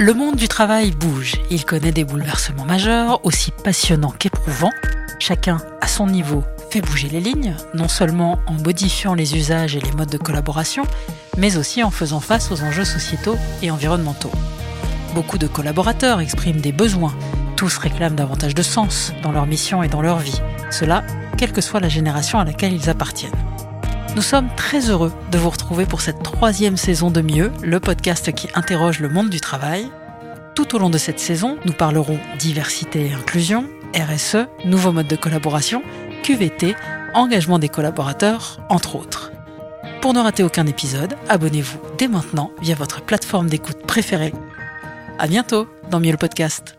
Le monde du travail bouge, il connaît des bouleversements majeurs, aussi passionnants qu'éprouvants. Chacun, à son niveau, fait bouger les lignes, non seulement en modifiant les usages et les modes de collaboration, mais aussi en faisant face aux enjeux sociétaux et environnementaux. Beaucoup de collaborateurs expriment des besoins, tous réclament davantage de sens dans leur mission et dans leur vie, cela quelle que soit la génération à laquelle ils appartiennent. Nous sommes très heureux de vous retrouver pour cette troisième saison de Mieux, le podcast qui interroge le monde du travail. Tout au long de cette saison, nous parlerons diversité et inclusion, RSE, nouveaux modes de collaboration, QVT, engagement des collaborateurs, entre autres. Pour ne rater aucun épisode, abonnez-vous dès maintenant via votre plateforme d'écoute préférée. À bientôt dans Mieux le podcast.